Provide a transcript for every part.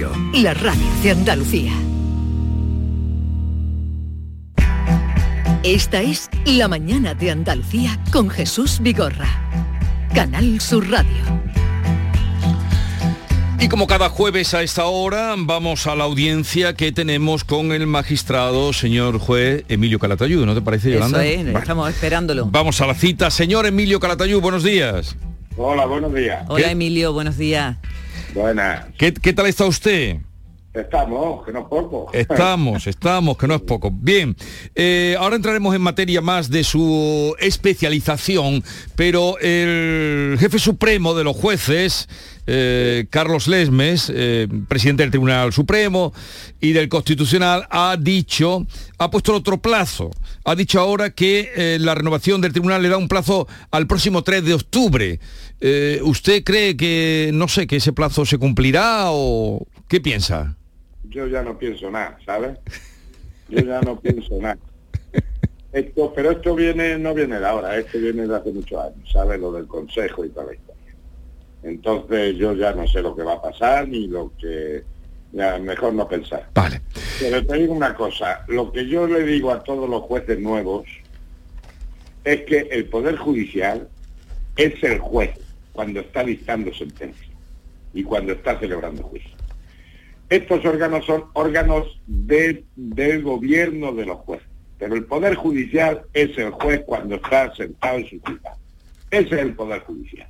Radio, la radio de Andalucía. Esta es La mañana de Andalucía con Jesús Vigorra. Canal Sur Radio. Y como cada jueves a esta hora, vamos a la audiencia que tenemos con el magistrado, señor juez Emilio Calatayud, ¿no te parece, Yolanda? Eso es, estamos esperándolo. Vamos a la cita. Señor Emilio Calatayud, buenos días. Hola, buenos días. Hola, Emilio, buenos días. Buenas. ¿Qué, qué tal está usted? Estamos, que no es poco. Estamos, estamos, que no es poco. Bien, eh, ahora entraremos en materia más de su especialización, pero el jefe supremo de los jueces, eh, Carlos Lesmes, eh, presidente del Tribunal Supremo y del Constitucional, ha dicho, ha puesto otro plazo. Ha dicho ahora que eh, la renovación del tribunal le da un plazo al próximo 3 de octubre. ¿Usted cree que, no sé, que ese plazo se cumplirá o qué piensa? Yo ya no pienso nada, ¿sabes? Yo ya no pienso nada. Esto, pero esto viene, no viene de ahora, esto viene de hace muchos años, ¿sabes? Lo del consejo y la historia. Entonces yo ya no sé lo que va a pasar ni lo que ya mejor no pensar. Vale. Pero te digo una cosa, lo que yo le digo a todos los jueces nuevos es que el Poder Judicial es el juez cuando está dictando sentencia y cuando está celebrando juicio. Estos órganos son órganos de- del gobierno de los jueces, pero el Poder Judicial es el juez cuando está sentado en su ciudad. Ese es el Poder Judicial.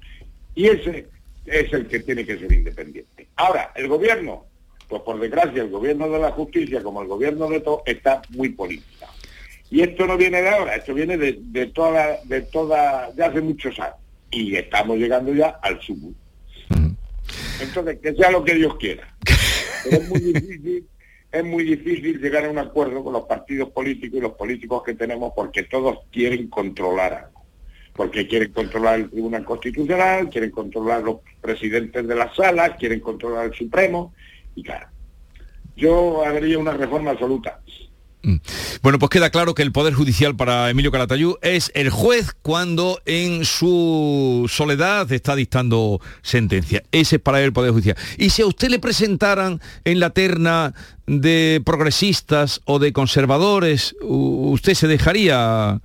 Y ese es el que tiene que ser independiente. Ahora, el gobierno, pues por desgracia, el gobierno de la justicia, como el gobierno de todo, está muy politizado. Y esto no viene de ahora, esto viene de, de toda, de toda, de hace muchos años. Y estamos llegando ya al sumo. Entonces, que sea lo que Dios quiera. Pero es muy difícil, es muy difícil llegar a un acuerdo con los partidos políticos y los políticos que tenemos porque todos quieren controlar algo. Porque quieren controlar el Tribunal Constitucional, quieren controlar los presidentes de las salas, quieren controlar el Supremo. Y claro, yo haría una reforma absoluta. Bueno, pues queda claro que el Poder Judicial para Emilio Calatayud es el juez cuando en su soledad está dictando sentencia. Ese es para él el Poder Judicial. Y si a usted le presentaran en la terna de progresistas o de conservadores, ¿usted se dejaría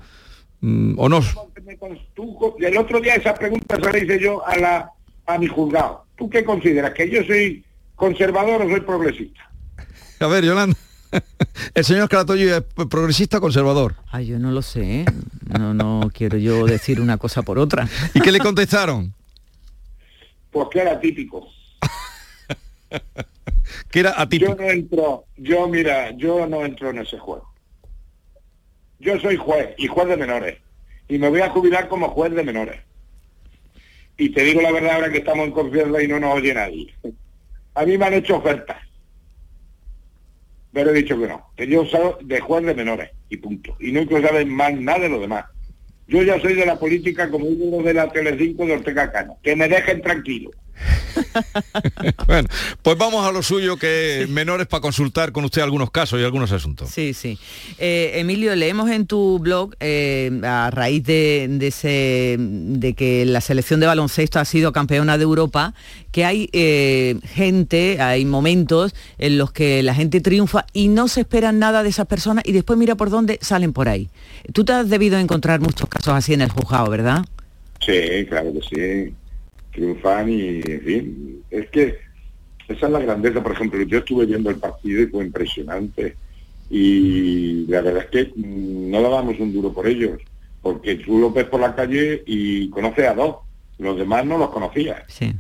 mm, o no? Tú, el otro día esa pregunta se la hice yo a, la, a mi juzgado. ¿Tú qué consideras? ¿Que yo soy conservador o soy progresista? A ver, Yolanda. El señor Calatayud es progresista o conservador. Ay, yo no lo sé. ¿eh? No, no quiero yo decir una cosa por otra. ¿Y qué le contestaron? Pues que era típico. Que era atípico. Yo no entro, yo mira, yo no entro en ese juego. Yo soy juez y juez de menores. Y me voy a jubilar como juez de menores. Y te digo la verdad ahora que estamos en confianza y no nos oye nadie. A mí me han hecho ofertas. Pero he dicho que no, que yo soy de juez de menores y punto. Y quiero saber más nada de lo demás. Yo ya soy de la política como uno de la Telecinco de Ortega Cano. Que me dejen tranquilo. Bueno, pues vamos a lo suyo, que menores para consultar con usted algunos casos y algunos asuntos. Sí, sí. Eh, Emilio, leemos en tu blog, eh, a raíz de, de ese, de que la selección de baloncesto ha sido campeona de Europa, que hay eh, gente, hay momentos en los que la gente triunfa y no se espera nada de esas personas y después mira por dónde salen por ahí. Tú te has debido encontrar muchos casos así en el juzgado, ¿verdad? Sí, claro que sí. Triunfan y, en fin, es que esa es la grandeza. Por ejemplo, yo estuve viendo el partido y fue impresionante. Y la verdad es que mm, no dábamos un duro por ellos, porque tú lo ves por la calle y conoces a dos, los demás no los conocías. Sí.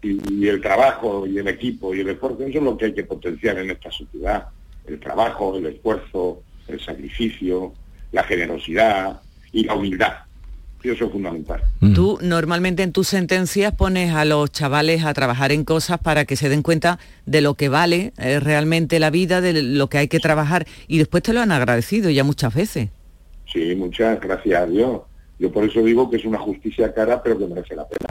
Y, y el trabajo y el equipo y el esfuerzo, eso es lo que hay que potenciar en esta sociedad. El trabajo, el esfuerzo, el sacrificio, la generosidad y la humildad. Y eso es fundamental. Tú normalmente en tus sentencias pones a los chavales a trabajar en cosas para que se den cuenta de lo que vale eh, realmente la vida, de lo que hay que trabajar y después te lo han agradecido ya muchas veces. Sí, muchas gracias a Dios. Yo por eso digo que es una justicia cara, pero que merece la pena.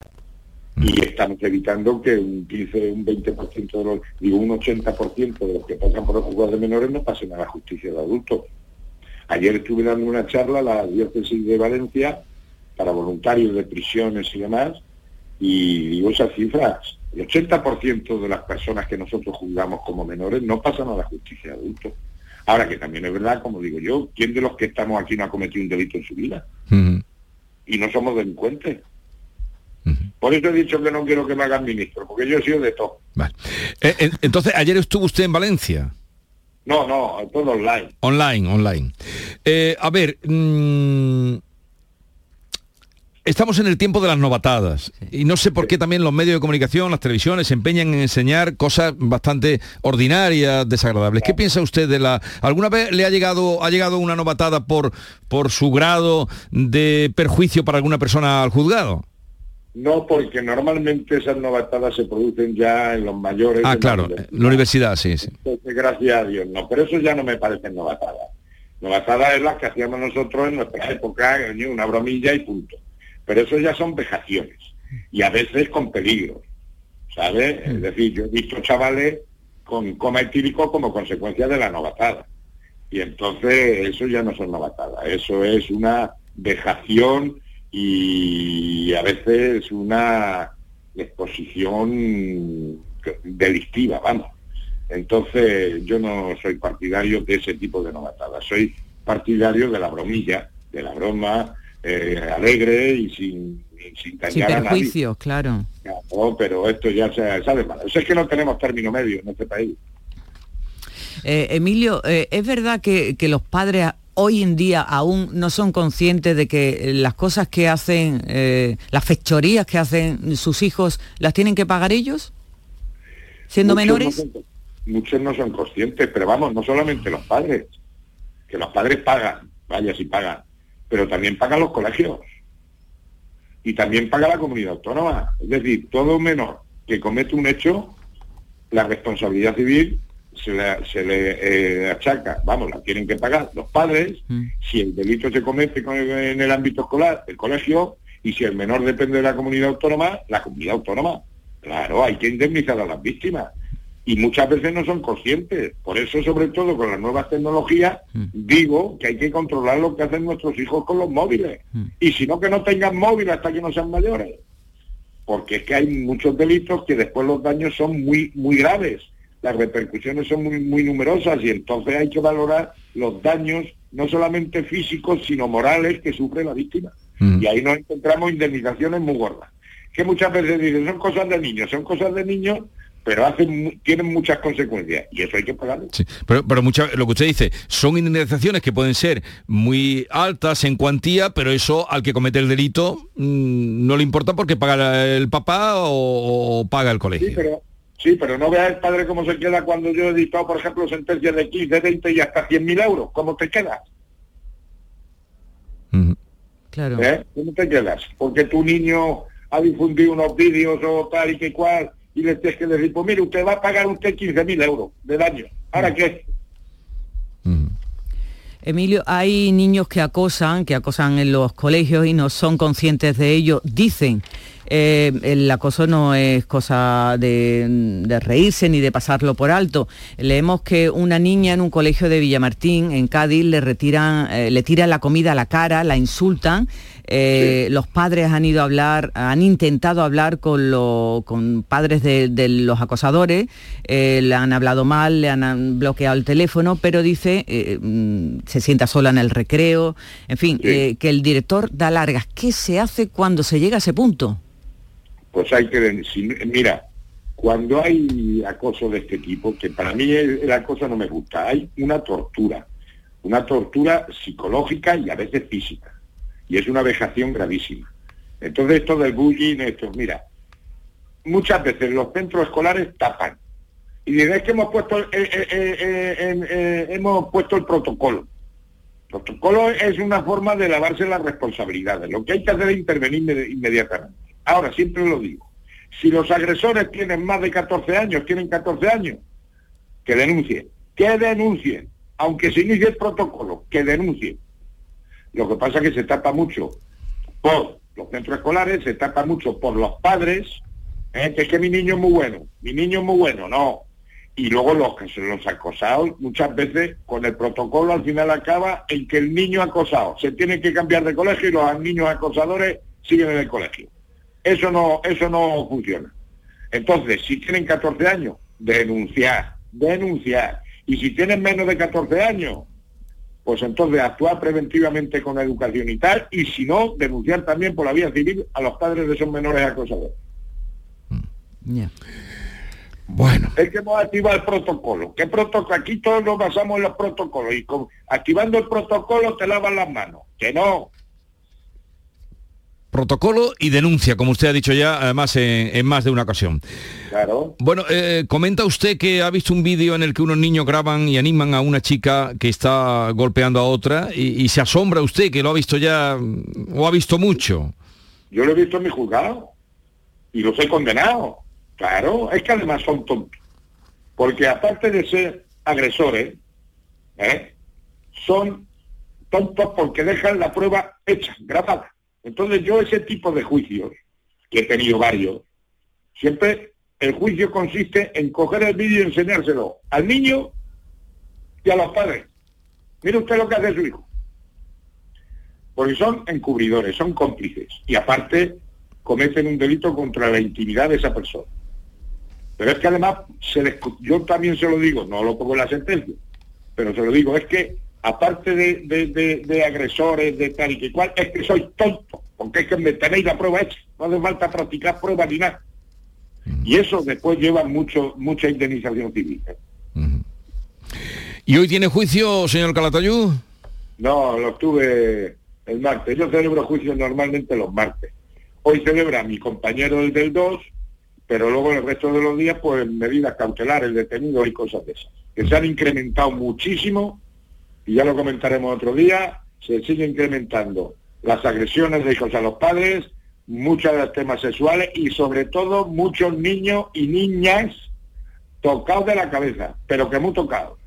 Y estamos evitando que un 15, un 20% de los, digo un 80% de los que pasan por el juzgado de menores no pasen a la justicia de adultos. Ayer estuve dando una charla a la diócesis de Valencia para voluntarios de prisiones y demás, y digo esas cifras, El 80% de las personas que nosotros juzgamos como menores no pasan a la justicia de adultos. Ahora que también es verdad, como digo yo, ¿quién de los que estamos aquí no ha cometido un delito en su vida? Y no somos delincuentes. Por eso he dicho que no quiero que me hagan ministro, porque yo he sido de todo. Eh, entonces, ayer estuvo usted en Valencia. No, no, todo online. Online, online. Eh, a ver, mm, estamos en el tiempo de las novatadas y no sé por qué también los medios de comunicación, las televisiones se empeñan en enseñar cosas bastante ordinarias, desagradables. ¿Qué piensa usted de la alguna vez le ha llegado ha llegado una novatada por por su grado de perjuicio para alguna persona al juzgado? No, porque normalmente esas novatadas se producen ya en los mayores. Ah, claro, la universidad, sí, sí. gracias a Dios, no, pero eso ya no me parecen novatadas. Novatadas es las que hacíamos nosotros en nuestra época, una bromilla y punto. Pero eso ya son vejaciones, y a veces con peligro, ¿sabes? Es mm. decir, yo he visto chavales con coma etílico como consecuencia de la novatada. Y entonces eso ya no son novatadas, eso es una vejación y a veces una exposición delictiva, vamos. Entonces yo no soy partidario de ese tipo de novatadas, soy partidario de la bromilla, de la broma eh, alegre y sin, sin sin perjuicios, claro. pero esto ya se sabe mal. Eso es que no tenemos término medio en este país. Eh, Emilio, eh, ¿es verdad que, que, los padres hoy en día aún no son conscientes de que las cosas que hacen, eh, las fechorías que hacen sus hijos, las tienen que pagar ellos, siendo menores? muchos no son conscientes, pero vamos, no solamente los padres, que los padres pagan, vaya si pagan, pero también pagan los colegios y también paga la comunidad autónoma. Es decir, todo menor que comete un hecho, la responsabilidad civil se le, eh, achaca, vamos, la tienen que pagar los padres, mm. si el delito se comete en el ámbito escolar, el colegio, y si el menor depende de la comunidad autónoma, la comunidad autónoma. Claro, hay que indemnizar a las víctimas. Y muchas veces no son conscientes. Por eso, sobre todo con las nuevas tecnologías, mm. digo que hay que controlar lo que hacen nuestros hijos con los móviles. Mm. Y si no, que no tengan móvil hasta que no sean mayores. Porque es que hay muchos delitos que después los daños son muy, muy graves las repercusiones son muy, muy numerosas y entonces hay que valorar los daños no solamente físicos, sino morales que sufre la víctima. Mm. Y ahí nos encontramos indemnizaciones muy gordas. Que muchas veces dicen, son cosas de niños, son cosas de niños, pero hacen, tienen muchas consecuencias y eso hay que pagarlo. pero pero lo que usted dice, son indemnizaciones que pueden ser muy altas en cuantía, pero eso al que comete el delito mm, no le importa porque paga el papá o, paga el colegio. Sí, pero no vea el padre cómo se queda cuando yo he dictado, por ejemplo, sentencias de 15, 20 y hasta 100.000 euros. ¿Cómo te quedas? Claro. ¿Eh? ¿Cómo te quedas? Porque tu niño ha difundido unos vídeos o tal y que cual y le tienes que decir, pues mire, usted va a pagar usted 15.000 euros de daño. ¿Ahora qué? Emilio, hay niños que acosan, que acosan en los colegios y no son conscientes de ello. Dicen eh, el acoso no es cosa de, reírse ni de pasarlo por alto. Leemos que una niña en un colegio de Villamartín, en Cádiz, le retiran, eh, le tiran la comida a la cara, la insultan. Eh, los padres han ido a hablar, han intentado hablar con, con padres de, los acosadores, le han hablado mal, le han bloqueado el teléfono, pero dice, mm, se sienta sola en el recreo, en fin, que el director da largas. ¿Qué se hace cuando se llega a ese punto? Pues hay que... mira, cuando hay acoso de este tipo, que para mí el, acoso no me gusta, hay una tortura, una tortura psicológica y a veces física, y es una vejación gravísima. Entonces esto del bullying, esto, mira, muchas veces los centros escolares tapan, y dicen, que hemos puesto, eh, hemos puesto el protocolo. El protocolo es una forma de lavarse las responsabilidades. Lo que hay que hacer es intervenir inmediatamente. Ahora, siempre lo digo, si los agresores tienen más de 14 años, tienen 14 años, que denuncien, que denuncien, aunque se inicie el protocolo, que denuncien. Lo que pasa es que se tapa mucho por los centros escolares, se tapa mucho por los padres, ¿eh? que es que mi niño es muy bueno, mi niño es muy bueno, no. Y luego los, los acosados, muchas veces con el protocolo al final acaba en que el niño acosado se tiene que cambiar de colegio y los niños acosadores siguen en el colegio. Eso no, eso no funciona. Entonces, si tienen 14 años, denunciar, denunciar. Y si tienen menos de 14 años, pues entonces actuar preventivamente con educación y tal, y si no, denunciar también por la vía civil a los padres de esos menores acosadores. Bueno. Es que hemos activado el protocolo. ¿Qué protocolo? Aquí todos nos basamos en los protocolos y con, activando el protocolo te lavan las manos. Que no. Protocolo y denuncia, como usted ha dicho ya, además en, más de una ocasión. Claro. Bueno, eh, comenta usted que ha visto un vídeo en el que unos niños graban y animan a una chica que está golpeando a otra y, y se asombra usted que lo ha visto ya o ha visto mucho. Yo lo he visto en mi juzgado y los he condenado. Claro, es que además son tontos. Porque aparte de ser agresores, ¿eh? son tontos porque dejan la prueba hecha, grabada. Entonces yo ese tipo de juicios, que he tenido varios, siempre el juicio consiste en coger el vídeo y enseñárselo al niño y a los padres. Mire usted lo que hace su hijo. Porque son encubridores, son cómplices. Y aparte cometen un delito contra la intimidad de esa persona. Pero es que además, yo también se lo digo, no lo pongo en la sentencia, pero se lo digo, es que aparte de, agresores, de tal y que cual, es que soy tonto, porque es que me tenéis la prueba hecha, no hace falta practicar pruebas ni nada. Y eso después lleva mucho, mucha indemnización civil. ¿Y hoy tiene juicio, señor Calatayud? No, lo tuve el martes. Yo celebro juicios normalmente los martes. Hoy celebra mi compañero el del 2, pero luego el resto de los días, pues medidas cautelares, detenidos y cosas de esas, que se han incrementado muchísimo y ya lo comentaremos otro día, se sigue incrementando las agresiones de hijos a los padres, muchos de los temas sexuales y sobre todo muchos niños y niñas tocados de la cabeza, pero que muy tocados.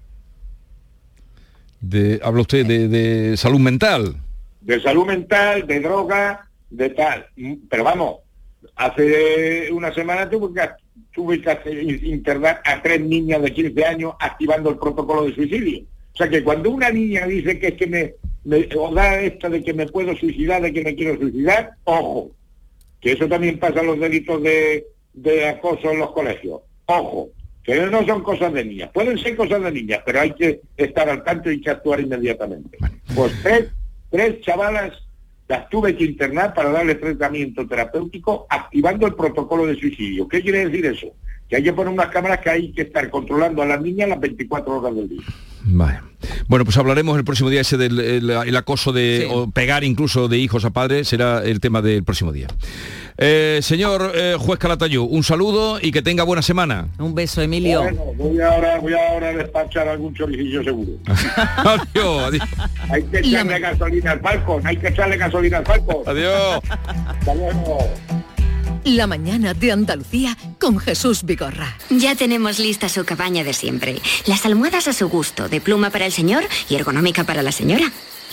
De, habla usted de, salud mental. De salud mental, de droga, de tal. Pero vamos, hace una semana tuve que, tuve que internar a tres niñas de 15 años activando el protocolo de suicidio. O sea que cuando una niña dice que es que me, o da esto de que me puedo suicidar, de que me quiero suicidar, ojo, que eso también pasa en los delitos de, acoso en los colegios. Ojo, que no son cosas de niñas, pueden ser cosas de niñas, pero hay que estar al tanto y que actuar inmediatamente. Pues tres, tres chavalas las tuve que internar para darle tratamiento terapéutico activando el protocolo de suicidio. ¿Qué quiere decir eso? Que hay que poner unas cámaras que hay que estar controlando a las niñas las 24 horas del día. Bueno, pues hablaremos el próximo día ese del acoso de o pegar incluso de hijos a padres, será el tema del próximo día. Eh, señor eh, juez Calatayú, un saludo y que tenga buena semana. Un beso, Emilio. Bueno, voy ahora, voy ahora a despachar algún choricillo seguro. adiós, adiós. Hay que echarle gasolina al Falcon, hay que echarle gasolina al Falcon. Adiós. Hasta luego. La mañana de Andalucía con Jesús Vigorra. Ya tenemos lista su cabaña de siempre. Las almohadas a su gusto, de pluma para el señor y ergonómica para la señora.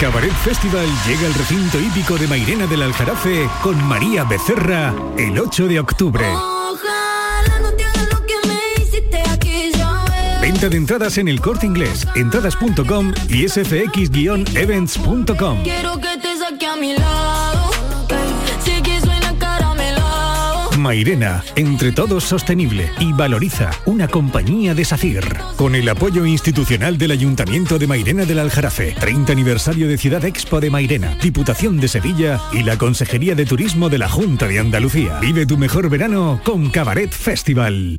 Cabaret Festival llega al recinto hípico de Mairena del Aljarafe con María Becerra el 8 de octubre. Venta de entradas en el corte inglés, entradas.com y sfx-events.com. Quiero que te saque a mi lado. Mairena, entre todos sostenible y valoriza una compañía de SACIR. Con el apoyo institucional del Ayuntamiento de Mairena del Aljarafe, 30 aniversario de Ciudad Expo de Mairena, Diputación de Sevilla y la Consejería de Turismo de la Junta de Andalucía. Vive tu mejor verano con Cabaret Festival.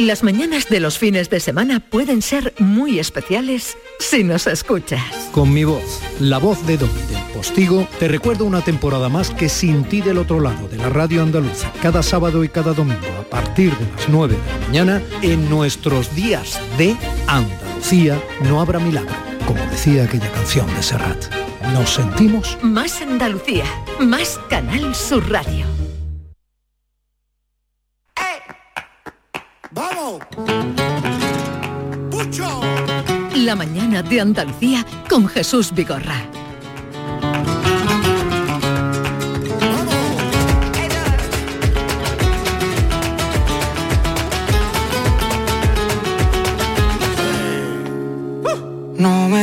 Las mañanas de los fines de semana pueden ser muy especiales si nos escuchas. Con mi voz, la voz de Don del Postigo, te recuerdo una temporada más que sin ti del otro lado de la radio andaluza, cada sábado y cada domingo a partir de las 9 de la mañana, en nuestros días de Andalucía no habrá milagro, como decía aquella canción de Serrat. Nos sentimos Más Andalucía, más Canal Sur Radio. ¡Vamos! ¡Pucho! La mañana de Andalucía con Jesús Vigorra. No me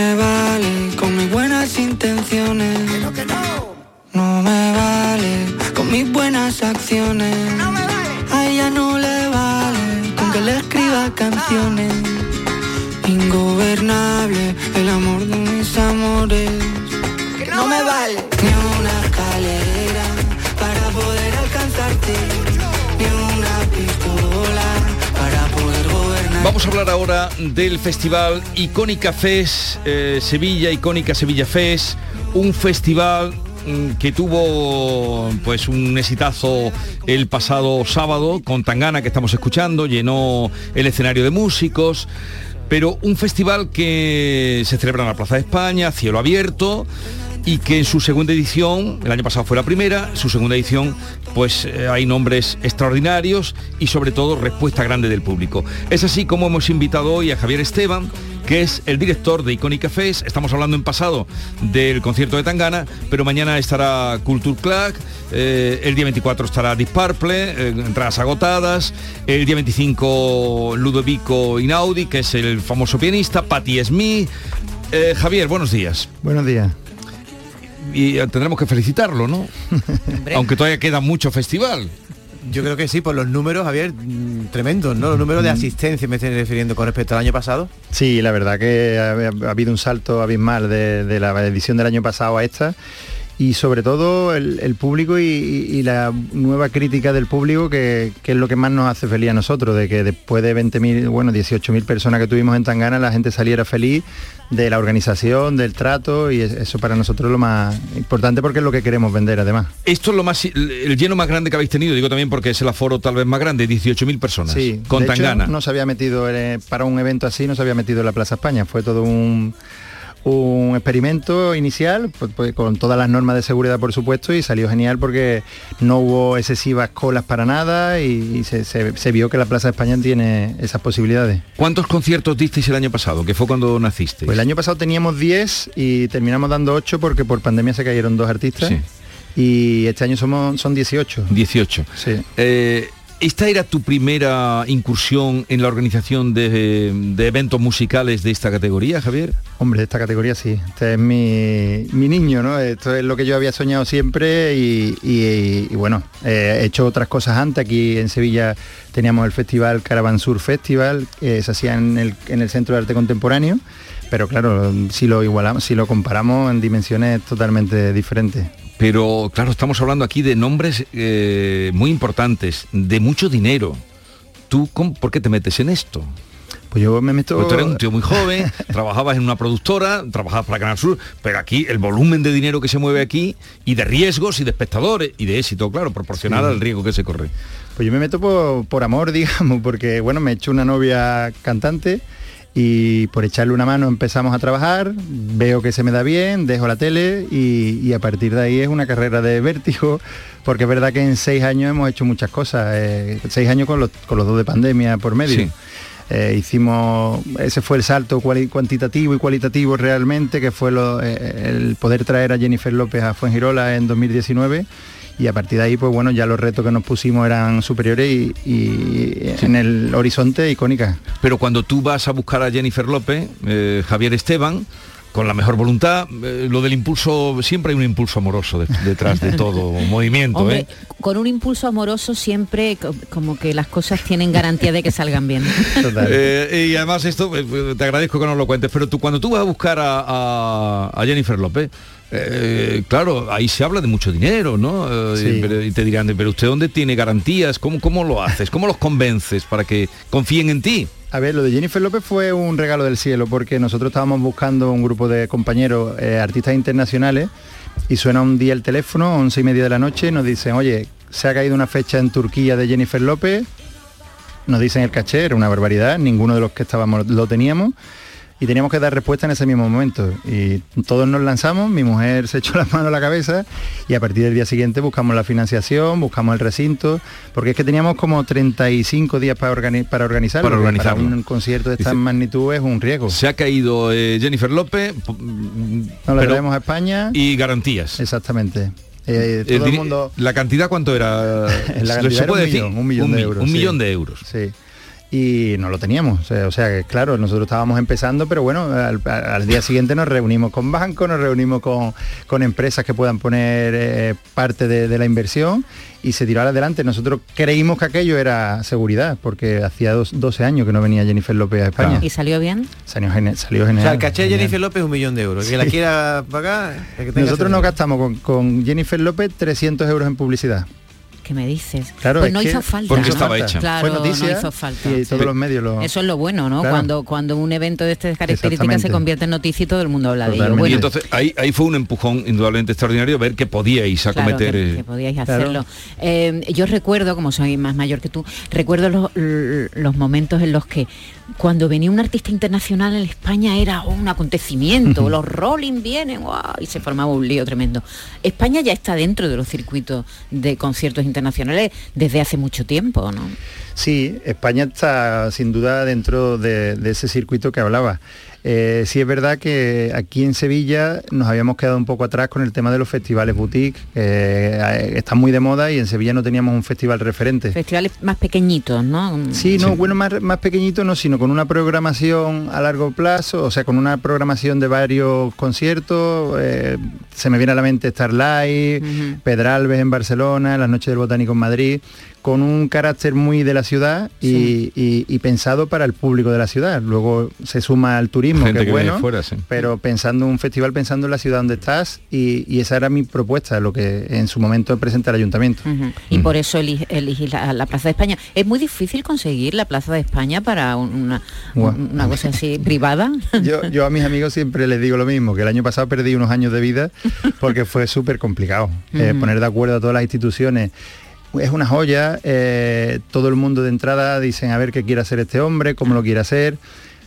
festival Icónica Fest eh, Sevilla, Icónica Sevilla Fest, un festival mm, que tuvo pues un exitazo el pasado sábado con Tangana que estamos escuchando, llenó el escenario de músicos, pero un festival que se celebra en la Plaza de España, cielo abierto y que en su segunda edición, el año pasado fue la primera, su segunda edición, pues eh, hay nombres extraordinarios y sobre todo respuesta grande del público. Es así como hemos invitado hoy a Javier Esteban, que es el director de Icónica Fest. Estamos hablando en pasado del concierto de Tangana, pero mañana estará Culture Club, eh, el día 24 estará Deep Purple, eh, entradas agotadas, el día 25 Ludovico Inaudi, que es el famoso pianista, Patti Smith. Eh, Javier, buenos días. Buenos días. Y tendremos que felicitarlo, ¿no? Aunque todavía queda mucho festival. Yo creo que sí, por los números, Javier, mm, tremendos, ¿no? Los números de asistencia me estoy refiriendo con respecto al año pasado. Sí, la verdad que ha, ha habido un salto abismal de, de la edición del año pasado a esta y sobre todo el, el público y, y la nueva crítica del público que, que, es lo que más nos hace feliz a nosotros, de que después de 20.000, bueno, 18.000 personas que tuvimos en Tangana, la gente saliera feliz de la organización, del trato y eso para nosotros es lo más importante porque es lo que queremos vender además. Esto es lo más el lleno más grande que habéis tenido, digo también porque es el aforo tal vez más grande, 18.000 personas sí, con de Tangana. Hecho, no se había metido eh, para un evento así, no se había metido en la Plaza España, fue todo un un experimento inicial pues, pues, con todas las normas de seguridad por supuesto y salió genial porque no hubo excesivas colas para nada y, y se, se, se, vio que la Plaza de España tiene esas posibilidades. ¿Cuántos conciertos disteis el año pasado? que fue cuando naciste? Pues el año pasado teníamos 10 y terminamos dando 8 porque por pandemia se cayeron dos artistas. Sí. Y este año somos, son 18. 18. Sí. Eh, ¿Esta era tu primera incursión en la organización de, eventos musicales de esta categoría, Javier? Hombre, de esta categoría sí. Este es mi, mi niño, ¿no? Esto es lo que yo había soñado siempre y bueno, eh, he hecho otras cosas antes. Aquí en Sevilla teníamos el festival Caravansur Festival, que se hacía en el, en el Centro de Arte Contemporáneo, pero claro, si lo igualamos, si lo comparamos en dimensiones totalmente diferentes. Pero claro, estamos hablando aquí de nombres eh, muy importantes, de mucho dinero. ¿Tú cómo- por qué te metes en esto? Pues yo me meto... Porque tú eres un tío muy joven, trabajabas en una productora, trabajabas para Canal Sur, pero aquí el volumen de dinero que se mueve aquí y de riesgos y de espectadores y de éxito, claro, proporcional Sí. al riesgo que se corre. Pues yo me meto por, por amor, digamos, porque bueno, me he hecho una novia cantante y por echarle una mano empezamos a trabajar, veo que se me da bien, dejo la tele y, y a partir de ahí es una carrera de vértigo, porque es verdad que en seis años hemos hecho muchas cosas, eh, seis años con los, con los dos de pandemia por medio. Sí. Eh, hicimos, ese fue el salto cuantitativo y cualitativo realmente, que fue lo- eh, el poder traer a Jennifer López a Fuengirola en 2019 y a partir de ahí, pues bueno, ya los retos que nos pusimos eran superiores y, y en el horizonte icónica. Pero cuando tú vas a buscar a Jennifer López, eh, Javier Esteban, con la mejor voluntad, eh, lo del impulso, siempre hay un impulso amoroso de- detrás de todo movimiento, Hombre, ¿eh? con un impulso amoroso siempre co- como que las cosas tienen garantía de que salgan bien. Eh, y además esto, eh, te agradezco que nos lo cuentes, pero tú cuando tú vas a buscar a, a- a Jennifer López, eh, claro, ahí se habla de mucho dinero, ¿no? Eh, Sí. pero- y te dirán, pero usted dónde tiene garantías, ¿Cómo, cómo lo haces? ¿Cómo los convences para que confíen en ti? A ver, lo de Jennifer López fue un regalo del cielo porque nosotros estábamos buscando un grupo de compañeros eh, artistas internacionales y suena un día el teléfono, once y media de la noche, y nos dicen, oye, se ha caído una fecha en Turquía de Jennifer López, nos dicen el caché, era una barbaridad, ninguno de los que estábamos lo teníamos y teníamos que dar respuesta en ese mismo momento. Y todos nos lanzamos, mi mujer se echó la mano a la cabeza y a partir del día siguiente buscamos la financiación, buscamos el recinto, porque es que teníamos como 35 días para, organi- para organizarlo. Para un concierto de esta Dice- magnitud es un riesgo. Se ha caído eh, Jennifer López Nos la pero- traemos a España. y garantías. Exactamente. Eh, todo El mundo... ¿La cantidad cuánto era? La ¿Se cantidad era puede un decir? millón, un millón de euros. Un sí. millón de euros. Sí. Y no lo teníamos, o sea, o que claro, nosotros estábamos empezando, pero bueno, al, al día siguiente nos reunimos con bancos, nos reunimos con, con empresas que puedan poner eh, parte de, de la inversión y se tiró adelante. Nosotros creímos que aquello era seguridad, porque hacía dos- 12 años que no venía Jennifer López a España. ¿Y salió bien? Salió, gene- salió O genial. sea, el caché de genial. Jennifer López es un millón de euros. El que la quiera pagar, el que tenga Nosotros nos gastamos con, con Jennifer López 300 euros en publicidad. ¿Qué me dices? Claro, pues es no que- hizo falta. porque ¿no? estaba hecha. Claro, Fue noticia no hizo falta. y todos los medios lo... Eso es lo bueno, ¿no? Claro. Cuando, cuando un evento de estas características se convierte en noticia y todo el mundo habla de ello. Bueno, y entonces ahí, ahí fue un empujón indudablemente extraordinario ver que podíais Claro, acometer. que, que podíais hacerlo. Eh, yo recuerdo, como soy más mayor que tú, recuerdo los, los momentos en los que cuando venía un artista internacional en España era un acontecimiento, los Rolling vienen, y se formaba un lío tremendo. España ya está dentro de los circuitos de conciertos internacionales desde hace mucho tiempo, ¿no? Sí, España está sin duda dentro de, de ese circuito que hablaba. Eh, sí es verdad que aquí en Sevilla nos habíamos quedado un poco atrás con el tema de los festivales boutique, que eh, están muy de moda y en Sevilla no teníamos un festival referente. Festivales más pequeñitos, ¿no? Sí, no, bueno, más, más pequeñito no, sino con una programación a largo plazo, o sea, con una programación de varios conciertos. eh, se me viene a la mente Starlight, Pedralbes en Barcelona, las noches del Botánico en Madrid, con un carácter muy de la ciudad y, y- y pensado para el público de la ciudad. Luego se suma al turismo, Gente que que bueno, fuera, sí. pero pensando en un festival, pensando en la ciudad donde estás, y, y esa era mi propuesta, lo que en su momento presenta el ayuntamiento. Y por eso elegí la, la Plaza de España. ¿Es muy difícil conseguir la Plaza de España para un- una, cosa así privada? Yo, yo a mis amigos siempre les digo lo mismo, que el año pasado perdí unos años de vida porque fue súper complicado eh, poner de acuerdo a todas las instituciones. Es una joya, eh, todo el mundo de entrada dicen a ver qué quiere hacer este hombre, cómo lo quiere hacer.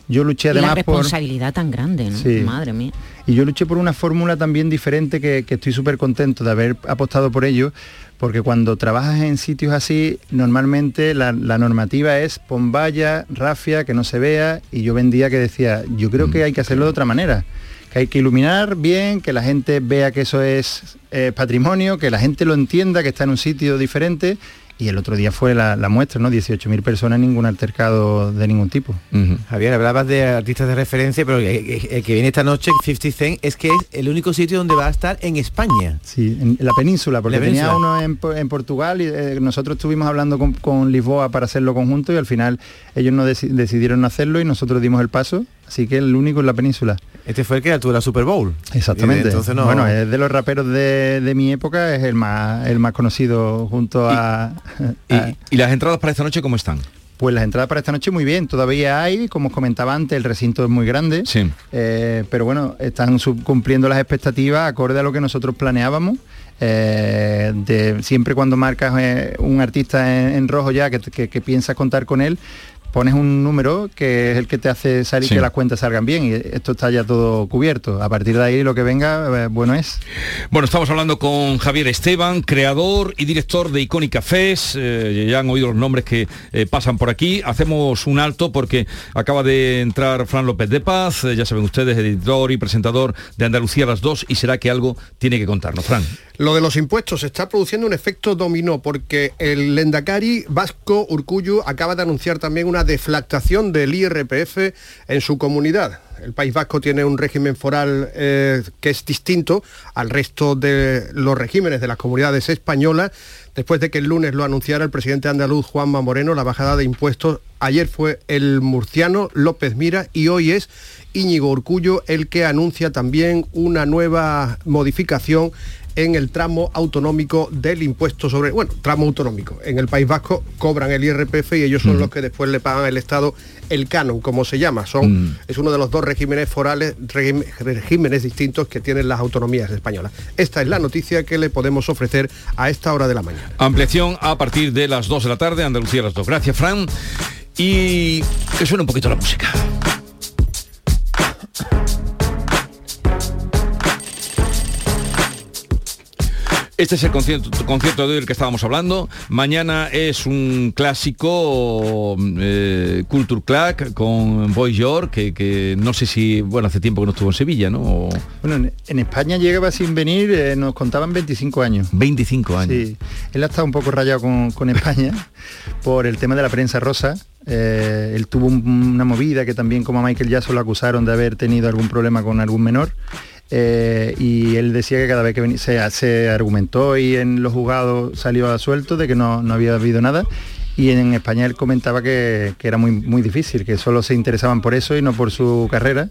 Yo luché y la además por... responsabilidad tan grande, ¿no? Sí. Madre mía. Y yo luché por una fórmula también diferente que, que estoy súper contento de haber apostado por ello, porque cuando trabajas en sitios así, normalmente la, la normativa es pon valla, rafia, que no se vea, y yo vendía que decía, yo creo que hay que hacerlo de otra manera, que hay que iluminar bien, que la gente vea que eso es eh, patrimonio, que la gente lo entienda, que está en un sitio diferente, y el otro día fue la, la muestra, ¿no? 18.000 personas, ningún altercado de ningún tipo. Javier, hablabas de artistas de referencia, pero el, que viene esta noche, 50 Cent, es que es el único sitio donde va a estar en España. Sí, en la península, porque La tenía península. uno en, Po- en Portugal y eh, nosotros estuvimos hablando con, con Lisboa para hacerlo conjunto y al final ellos no deci- decidieron hacerlo y nosotros dimos el paso, así que el único en la península. Este fue el que tuvo la Super Bowl. Exactamente. Entonces no- Bueno, es de los raperos de, de mi época, es el más, el más conocido junto a... a- ¿Y las entradas para esta noche cómo están? Pues las entradas para esta noche muy bien, todavía hay, como os comentaba antes, el recinto es muy grande, eh, pero bueno, están cumpliendo las expectativas acorde a lo que nosotros planeábamos. eh, de, siempre cuando marcas eh, un artista en, en rojo ya, que, que- que piensas contar con él, pones un número que es el que te hace salir Sí. que las cuentas salgan bien y esto está ya todo cubierto. A partir de ahí lo que venga, eh, bueno es. Bueno, estamos hablando con Javier Esteban, creador y director de Icónica Fest. Eh, ya han oído los nombres que eh, pasan por aquí. Hacemos un alto porque acaba de entrar Fran López de Paz, eh, ya saben ustedes, editor y presentador de Andalucía las dos, y será que algo tiene que contarnos. Fran. Lo de los impuestos está produciendo un efecto dominó porque el Lendakari Vasco Urcuyu acaba de anunciar también una deflactación del IRPF en su comunidad. El País Vasco tiene un régimen foral eh, que es distinto al resto de los regímenes de las comunidades españolas. Después de que el lunes lo anunciara el presidente andaluz Juanma Moreno, la bajada de impuestos, ayer fue el murciano López Mira y hoy es Íñigo Urcullo el que anuncia también una nueva modificación en el tramo autonómico del impuesto sobre, bueno, tramo autonómico. En el País Vasco cobran el IRPF y ellos son los que después le pagan al Estado el canon, como se llama. Son, Es uno de los dos regímenes forales, regímenes distintos que tienen las autonomías españolas. Esta es la noticia que le podemos ofrecer a esta hora de la mañana. Ampliación a partir de las 2 de la tarde, Andalucía a las 2. Gracias, Fran. Y que suene un poquito la música. Este es el concierto, concierto de hoy del que estábamos hablando. Mañana es un clásico eh, Culture Clack con Boy York, que, que no sé si, bueno, hace tiempo que no estuvo en Sevilla, ¿no? O- Bueno, en, en España llegaba sin venir, eh, nos contaban 25 años. 25 años. Sí, él ha estado un poco rayado con, con España por el tema de la prensa rosa. Eh, él tuvo un- una movida que también como a Michael Jackson lo acusaron de haber tenido algún problema con algún menor. Eh, y él decía que cada vez que venía, se, se argumentó y en los juzgados salió a suelto de que no, no había habido nada. Y en España él comentaba que, que era muy, muy difícil, que solo se interesaban por eso y no por su carrera.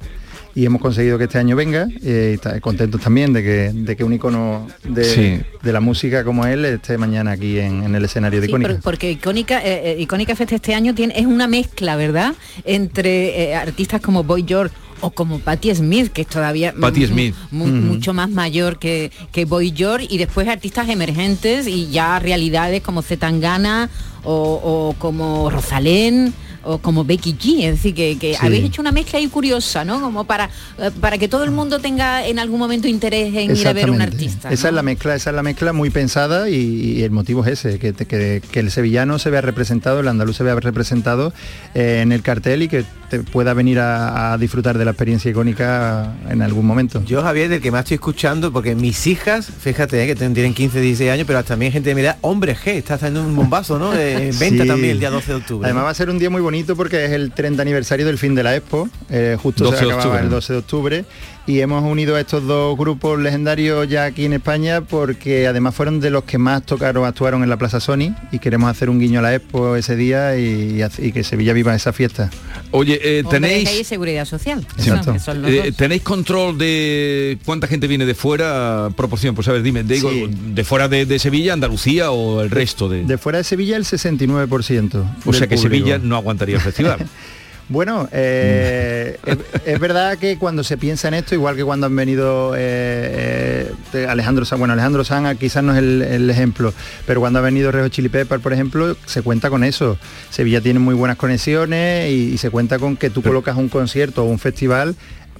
Y hemos conseguido que este año venga, eh, y está- contentos también de que, de que un icono de, Sí. de la música como él esté mañana aquí en, en el escenario de Sí, Icónica. por- porque Icónica, eh, eh, Icónica Fest este año tiene, es una mezcla, ¿verdad? Entre eh, artistas como Boy George o como Patti Smith, que es todavía Patti Smith. mu- mucho más mayor que, que Boy George, y después artistas emergentes y ya realidades como Zetangana o, o como Rosalén o como Becky G, es decir, que, que Sí. habéis hecho una mezcla ahí curiosa, ¿no? Como para, eh, para que todo el mundo tenga en algún momento interés en ir a ver a un artista. Esa ¿no? es la mezcla, esa es la mezcla muy pensada y, y el motivo es ese, que, que- que el sevillano se vea representado, el andaluz se vea representado eh, en el cartel y que te pueda venir a, a disfrutar de la experiencia icónica en algún momento. Yo, Javier, del que más estoy escuchando, porque mis hijas, fíjate, eh, que tienen 15, 16 años, pero también gente de mi edad, hombre G, está haciendo un bombazo, ¿no? De venta Sí. también el día 12 de octubre. Además va a ser un día muy bonito porque es el 30 aniversario del fin de la Expo, eh, justo 12 se acababa octubre. el 12 de octubre y hemos unido a estos dos grupos legendarios ya aquí en España porque además fueron de los que más tocaron, actuaron en la Plaza Sony y queremos hacer un guiño a la Expo ese día y, que Sevilla viva esa fiesta. Oye, eh, tenéis... Seguridad social. Son- son Eh. ¿Tenéis control de cuánta gente viene de fuera? Proporción, pues a ver, dime, digo, Sí. de fuera de, de Sevilla, Andalucía o el resto de... De fuera de Sevilla el 69%. o sea que público. Sevilla no aguantaría el festival. Bueno, eh, es, es verdad que cuando se piensa en esto, igual que cuando han venido eh, eh, Alejandro San, bueno, Alejandro San quizás no es el, el ejemplo, pero cuando ha venido Rejo Chili Pepper, por ejemplo, se cuenta con eso. Sevilla tiene muy buenas conexiones y, y se cuenta con que tú colocas un concierto o un festival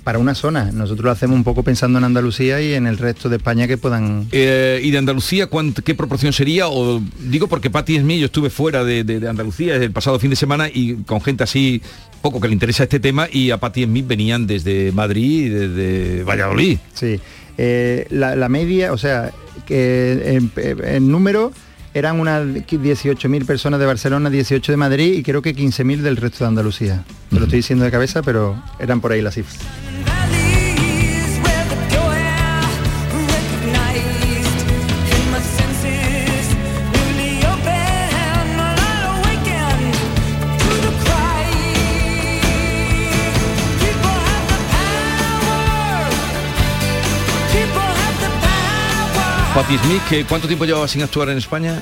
para una zona. Nosotros lo hacemos un poco pensando en Andalucía y en el resto de España que puedan Eh, ¿Y de Andalucía cuánt- qué proporción sería? O digo porque Patti Smith, yo estuve fuera de, de- de Andalucía el pasado fin de semana y con gente así poco que le interesa este tema y a Patti Smith venían desde Madrid y desde Valladolid. Sí, eh, la, la media, o sea, que en, en número eran unas 18.000 personas de Barcelona, 18 de Madrid y creo que 15.000 del resto de Andalucía. Te lo estoy diciendo de cabeza, pero eran por ahí las cifras. Patti Smith, ¿qué- ¿cuánto tiempo llevaba sin actuar en España?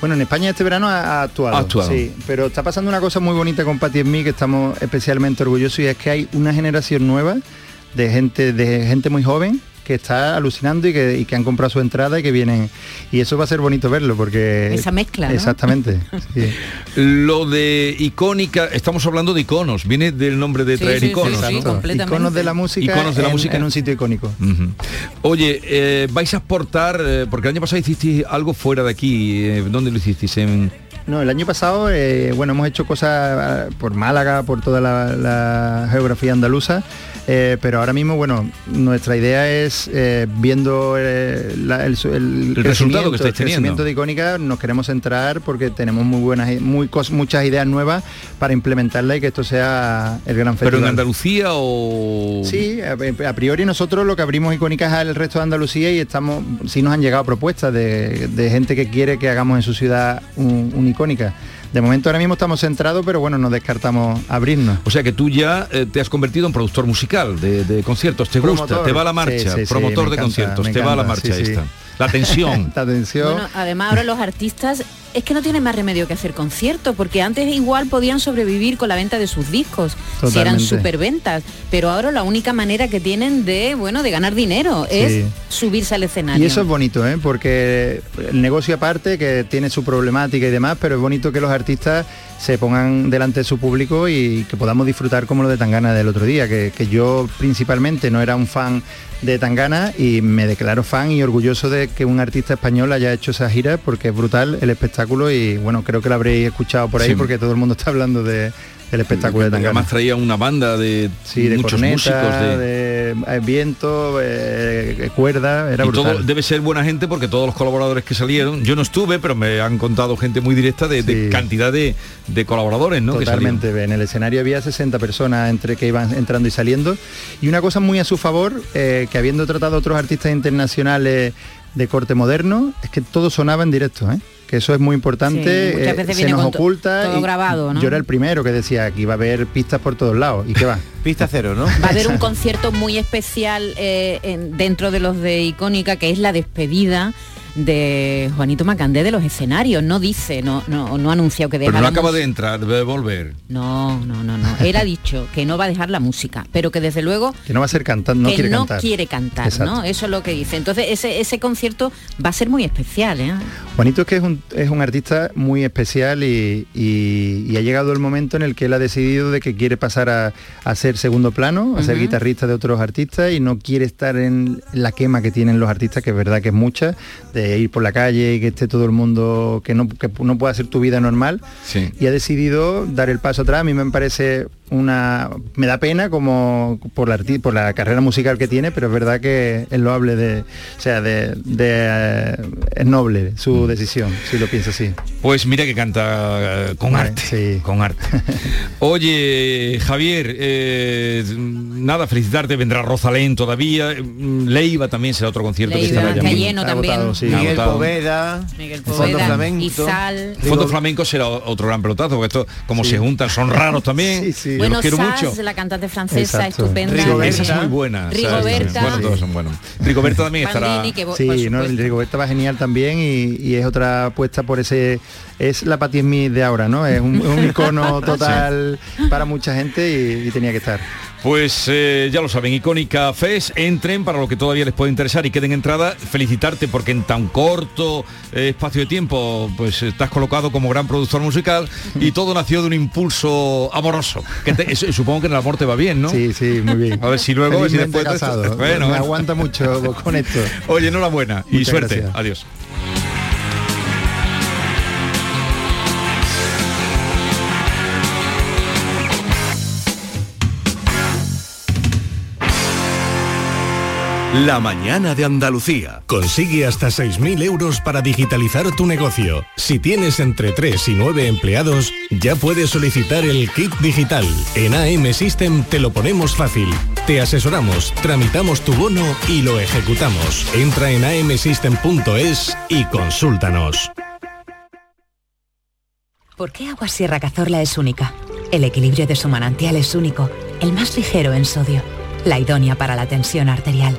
Bueno, en España este verano ha, ha actuado. Ha actuado. Sí, pero está pasando una cosa muy bonita con Patti Smith que estamos especialmente orgullosos y es que hay una generación nueva de gente, de gente muy joven que está alucinando y que, y que han comprado su entrada y que vienen. Y eso va a ser bonito verlo porque... Esa mezcla, ¿no? Exactamente. sí. Lo de icónica, estamos hablando de iconos, viene del nombre de Sí, traer sí, iconos. sí, ¿no? Iconos de la música Iconos de la en- música en un sitio icónico. Oye, eh, vais a exportar, eh, porque el año pasado hicisteis algo fuera de aquí, eh, ¿dónde lo hicisteis? En... No, el año pasado, eh, bueno, hemos hecho cosas eh, por Málaga, por toda la, la geografía andaluza, eh, pero ahora mismo, bueno, nuestra idea es, eh, viendo la- el, el El resultado que estáis el crecimiento teniendo. de Icónica, nos queremos centrar porque tenemos muy buenas, muy, muchas ideas nuevas para implementarla y que esto sea el gran festival. ¿Pero en Andalucía o...? Sí, a, a priori nosotros lo que abrimos icónicas es al resto de Andalucía y estamos, sí nos han llegado propuestas de, de gente que quiere que hagamos en su ciudad un, un icónica. De momento ahora mismo estamos centrados, pero bueno, no descartamos abrirnos. O sea que tú ya eh, te has convertido en productor musical de, de conciertos, te gusta, Promotor. te va la marcha, Sí, sí, sí, promotor de encanta, conciertos, te va la encanta, marcha sí, sí. esta. La tensión. La tensión. Bueno, además ahora los artistas es que no tienen más remedio que hacer conciertos, porque antes igual podían sobrevivir con la venta de sus discos, si eran superventas, pero ahora la única manera que tienen de, bueno, de ganar dinero es subirse al escenario. Y eso es bonito, ¿eh? porque el negocio aparte, que tiene su problemática y demás, pero es bonito que los artistas se pongan delante de su público y que podamos disfrutar como lo de Tangana del otro día, que, que yo principalmente no era un fan de Tangana y me declaro fan y orgulloso de que un artista español haya hecho esa gira porque es brutal el espectáculo y bueno, creo que lo habréis escuchado por ahí Sí. porque todo el mundo está hablando de, del espectáculo de Tangana. Además traía una banda de, Sí, de muchos corneta, músicos de... de, eh, viento, eh, cuerda, era y brutal. todo debe ser buena gente porque todos los colaboradores que salieron, yo no estuve, pero me han contado gente muy directa de, de cantidad de, de colaboradores, ¿no? Que. Totalmente, en el escenario había 60 personas entre que iban entrando y saliendo. Y una cosa muy a su favor, eh, que habiendo tratado a otros artistas internacionales de corte moderno, es que todo sonaba en directo, ¿eh? Que eso es muy importante, Sí, muchas eh, veces se viene nos con oculta. todo y grabado, ¿no? Yo era el primero que decía que iba a haber pistas por todos lados. ¿Y qué va? Pista cero, ¿no? Va a haber un concierto muy especial eh, en- dentro de los de Icónica, que es la despedida de Juanito Macandé de los escenarios. No dice, no, no, no ha anunciado que deja Pero no acaba música. de entrar, debe volver. No, no, no, no. Él ha dicho que no va a dejar la música, pero que desde luego Que no va a ser cantante, no que quiere no cantar. quiere cantar, Exacto. ¿no? Eso es lo que dice. Entonces ese, ese concierto va a ser muy especial, ¿eh? Juanito es que es un, es un artista muy especial y, y- y ha llegado el momento en el que él ha decidido de que quiere pasar a, a ser segundo plano, a ser guitarrista de otros artistas y no quiere estar en la quema que tienen los artistas, que es verdad que es mucha, de ir por la calle y que esté todo el mundo, que no, que no pueda hacer tu vida normal. Sí. Y ha decidido dar el paso atrás. A mí me parece una... Me da pena como por la, arti- por la carrera musical que tiene, pero es verdad que es loable de... O sea, de... de, eh, es noble Mm. su decisión, si lo piensa así. Pues mira que canta eh, con arte, con arte. Oye, Javier, eh, nada, felicitarte, vendrá Rosalén todavía, mm, Leiva también será otro concierto que Leiva, estará ya que lleno Está también. agotado, sí. Miguel. Poveda, Miguel Fondo Poveda. Fondo Flamenco será otro gran pelotazo, porque esto, como se juntan, son raros también. Yo Bueno, los quiero mucho. la cantante francesa, Exacto. estupenda. Esa es muy buena. Rigoberta. Bueno, todos son buenos. Rigoberta también estará. Bandini, que, por Sí, no, Rigoberta va genial también y, y es otra apuesta por ese es la Patti Smith de ahora, ¿no? Es un, un icono total para mucha gente y, y tenía que estar. Pues eh, ya lo saben, Icónica Fest, entren para lo que todavía les puede interesar y queden entrada. Felicitarte porque en tan corto eh, espacio de tiempo pues estás colocado como gran productor musical y todo nació de un impulso amoroso. Que te- supongo que en el amor te va bien, ¿no? Sí, sí, muy bien. A ver si luego, si después... casado. Bueno, me aguanta mucho con esto. Oye, enhorabuena y Muchas suerte. gracias. Adiós. La mañana de Andalucía. Consigue hasta 6.000 euros para digitalizar tu negocio. Si tienes entre 3 y 9 empleados, ya puedes solicitar el kit digital. En AM System te lo ponemos fácil. Te asesoramos, tramitamos tu bono y lo ejecutamos. Entra en amsystem.es y consúltanos. ¿Por qué Agua Sierra Cazorla es única? El equilibrio de su manantial es único, el más ligero en sodio, la idónea para la tensión arterial,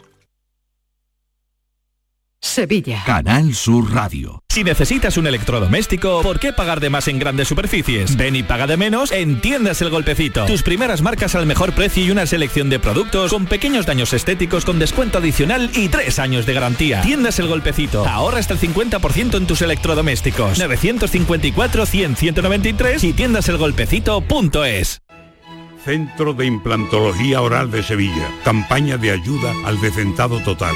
Sevilla. Canal Sur Radio. Si necesitas un electrodoméstico, ¿por qué pagar de más en grandes superficies? Ven y paga de menos en Tiendas El Golpecito. Tus primeras marcas al mejor precio y una selección de productos con pequeños daños estéticos con descuento adicional y tres años de garantía. Tiendas El Golpecito. Ahorra hasta el 50% en tus electrodomésticos. 954-100-193 y tiendaselgolpecito.es. Centro de Implantología Oral de Sevilla. Campaña de ayuda al decentado total.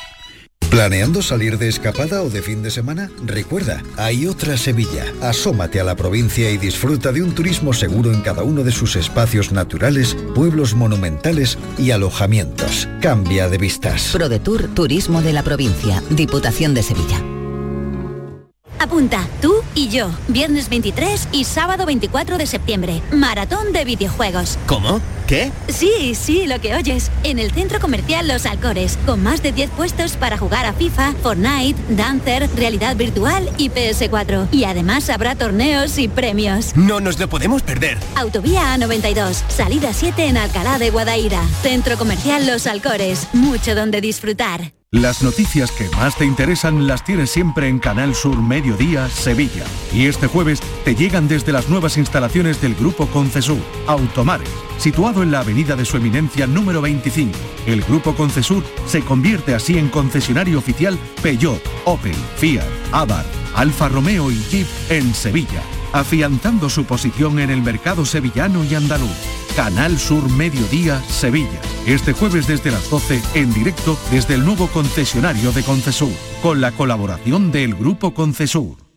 ¿Planeando salir de escapada o de fin de semana? Recuerda, hay otra Sevilla. Asómate a la provincia y disfruta de un turismo seguro en cada uno de sus espacios naturales, pueblos monumentales y alojamientos. Cambia de vistas. ProDetour Turismo de la Provincia, Diputación de Sevilla. Apunta, tú y yo, viernes 23 y sábado 24 de septiembre, maratón de videojuegos. ¿Cómo? ¿Qué? Sí, sí, lo que oyes. En el centro comercial Los Alcores, con más de 10 puestos para jugar a FIFA, Fortnite, Dancer, realidad virtual y PS4. Y además habrá torneos y premios. No nos lo podemos perder. Autovía A92, salida 7 en Alcalá de Guadaira. Centro comercial Los Alcores, mucho donde disfrutar. Las noticias que más te interesan las tienes siempre en Canal Sur Mediodía, Sevilla. Y este jueves te llegan desde las nuevas instalaciones del Grupo Concesur, Automares, situado en la avenida de su eminencia número 25. El Grupo Concesur se convierte así en concesionario oficial Peugeot, Opel, Fiat, Abarth, Alfa Romeo y Jeep en Sevilla, afianzando su posición en el mercado sevillano y andaluz. Canal Sur Mediodía, Sevilla. Este jueves desde las 12 en directo desde el nuevo concesionario de Concesur, con la colaboración del Grupo Concesur.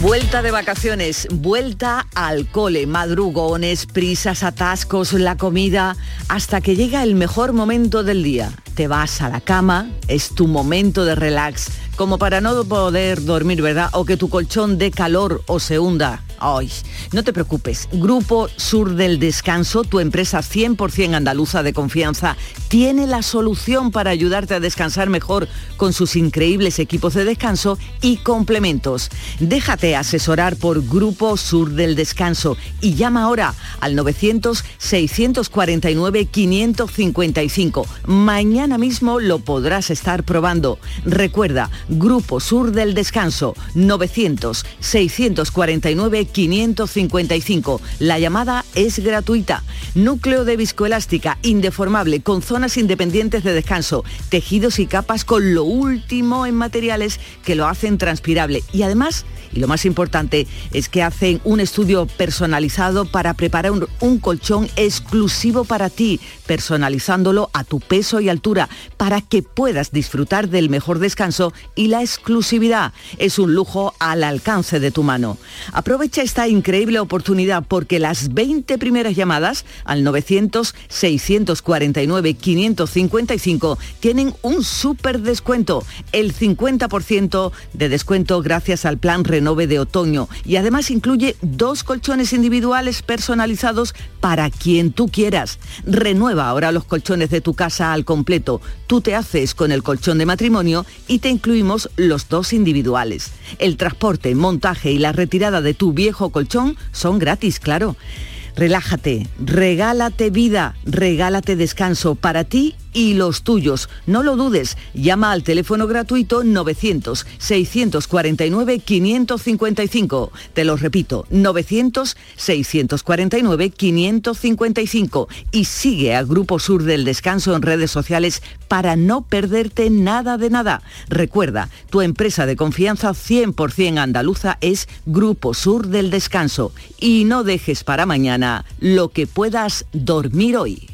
Vuelta de vacaciones, vuelta al cole, madrugones, prisas, atascos, la comida, hasta que llega el mejor momento del día. Te vas a la cama, es tu momento de relax, como para no poder dormir, ¿verdad? O que tu colchón dé calor o se hunda. Ay, no te preocupes. Grupo Sur del Descanso, tu empresa 100% andaluza de confianza, tiene la solución para ayudarte a descansar mejor con sus increíbles equipos de descanso y complementos. Déjate asesorar por Grupo Sur del Descanso y llama ahora al 900-649-555. Mañana mismo lo podrás estar probando. Recuerda, Grupo Sur del Descanso, 900-649 555. La llamada es gratuita. Núcleo de viscoelástica, indeformable, con zonas independientes de descanso, tejidos y capas con lo último en materiales que lo hacen transpirable. Y además, y lo más importante, es que hacen un estudio personalizado para preparar un, colchón exclusivo para ti, personalizándolo a tu peso y altura, para que puedas disfrutar del mejor descanso y la exclusividad. Es un lujo al alcance de tu mano. Aprovecha esta increíble oportunidad porque las 20 primeras llamadas al 900-649-555 tienen un súper descuento, el 50% de descuento gracias al plan Renove de otoño y además incluye dos colchones individuales personalizados para quien tú quieras. Renueva ahora los colchones de tu casa al completo. Tú te haces con el colchón de matrimonio y te incluimos los dos individuales. El transporte, montaje y la retirada de tu viejo colchón son gratis, claro. Relájate, regálate vida, regálate descanso para ti y los tuyos. No lo dudes, llama al teléfono gratuito 900-649-555. Te lo repito, 900-649-555 y sigue a Grupo Sur del Descanso en redes sociales para no perderte nada de nada. Recuerda, tu empresa de confianza 100% andaluza es Grupo Sur del Descanso y no dejes para mañana lo que puedas dormir hoy.